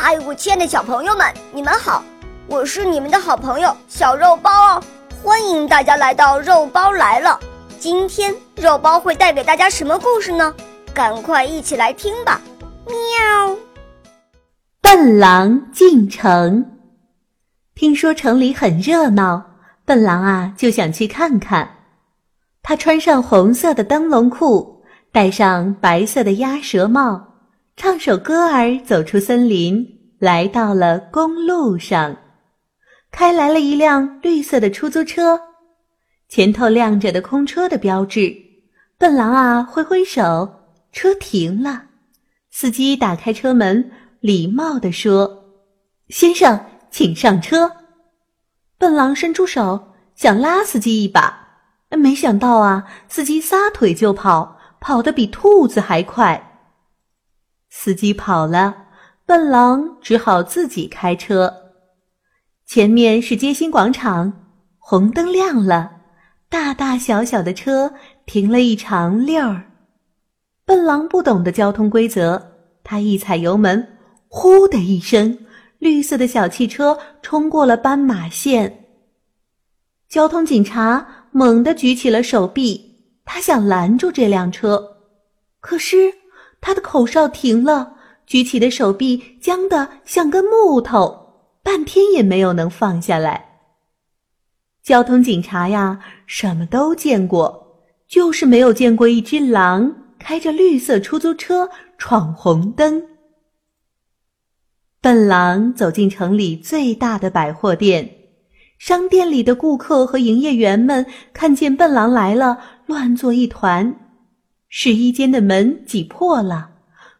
嗨，我亲爱的小朋友们，你们好！我是你们的好朋友小肉包哦，欢迎大家来到肉包来了。今天肉包会带给大家什么故事呢？赶快一起来听吧！喵。笨狼进城，听说城里很热闹，笨狼啊就想去看看。他穿上红色的灯笼裤，戴上白色的鸭舌帽。唱首歌儿，走出森林，来到了公路上，开来了一辆绿色的出租车，前头亮着的空车的标志。笨狼啊，挥挥手，车停了。司机打开车门，礼貌地说：“先生，请上车。”笨狼伸出手想拉司机一把，没想到啊，司机撒腿就跑，跑得比兔子还快。司机跑了，笨狼只好自己开车。前面是街心广场，红灯亮了，大大小小的车停了一长溜儿。笨狼不懂得交通规则，他一踩油门，呼的一声，绿色的小汽车冲过了斑马线。交通警察猛地举起了手臂，他想拦住这辆车，可是。他的口哨停了，举起的手臂僵得像根木头，半天也没有能放下来。交通警察呀，什么都见过，就是没有见过一只狼开着绿色出租车闯红灯。笨狼走进城里最大的百货店，商店里的顾客和营业员们看见笨狼来了，乱作一团。试衣间的门挤破了，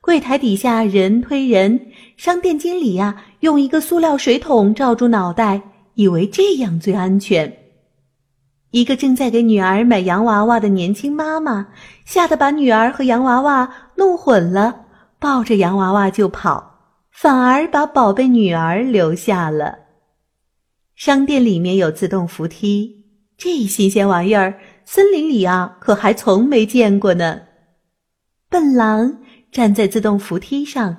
柜台底下人推人，商店经理呀用一个塑料水桶罩住脑袋，以为这样最安全。一个正在给女儿买洋娃娃的年轻妈妈吓得把女儿和洋娃娃弄混了，抱着洋娃娃就跑，反而把宝贝女儿留下了。商店里面有自动扶梯，这新鲜玩意儿。森林里啊，可还从没见过呢。笨狼站在自动扶梯上，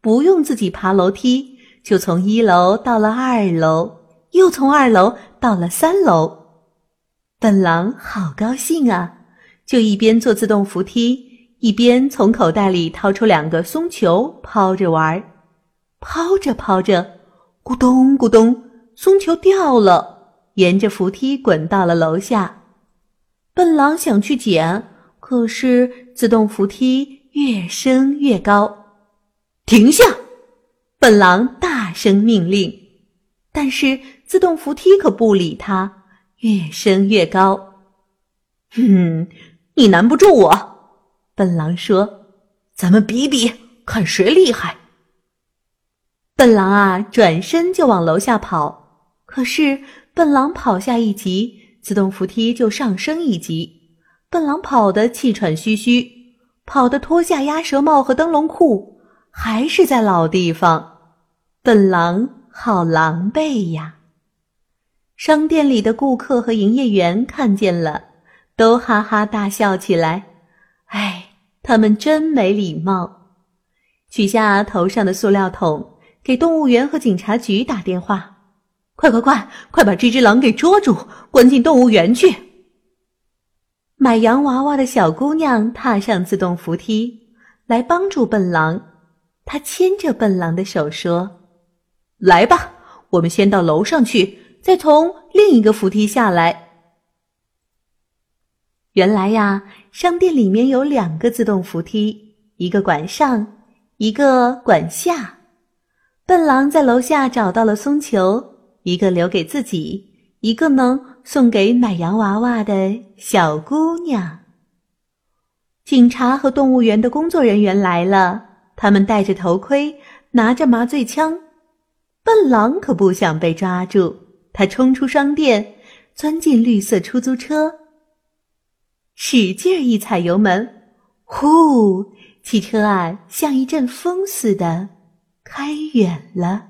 不用自己爬楼梯，就从一楼到了二楼，又从二楼到了三楼。笨狼好高兴啊，就一边坐自动扶梯，一边从口袋里掏出两个松球抛着玩儿。抛着抛着，咕咚咕咚，松球掉了，沿着扶梯滚到了楼下。笨狼想去捡，可是自动扶梯越升越高。停下！笨狼大声命令。但是自动扶梯可不理他，越升越高。哼，你难不住我！笨狼说：“咱们比比，看谁厉害。”笨狼啊，转身就往楼下跑。可是笨狼跑下一级。自动扶梯就上升一级，笨狼跑得气喘吁吁，跑得脱下鸭舌帽和灯笼裤，还是在老地方。笨狼好狼狈呀！商店里的顾客和营业员看见了，都哈哈大笑起来。哎，他们真没礼貌！取下头上的塑料桶，给动物园和警察局打电话。快快快，快把这只狼给捉住，关进动物园去！买洋娃娃的小姑娘踏上自动扶梯，来帮助笨狼。她牵着笨狼的手说：“来吧，我们先到楼上去，再从另一个扶梯下来。”原来呀，商店里面有两个自动扶梯，一个管上，一个管下。笨狼在楼下找到了松球。一个留给自己，一个呢送给买洋娃娃的小姑娘。警察和动物园的工作人员来了，他们戴着头盔，拿着麻醉枪。笨狼可不想被抓住，他冲出商店，钻进绿色出租车，使劲一踩油门，呼！汽车啊，像一阵风似的开远了。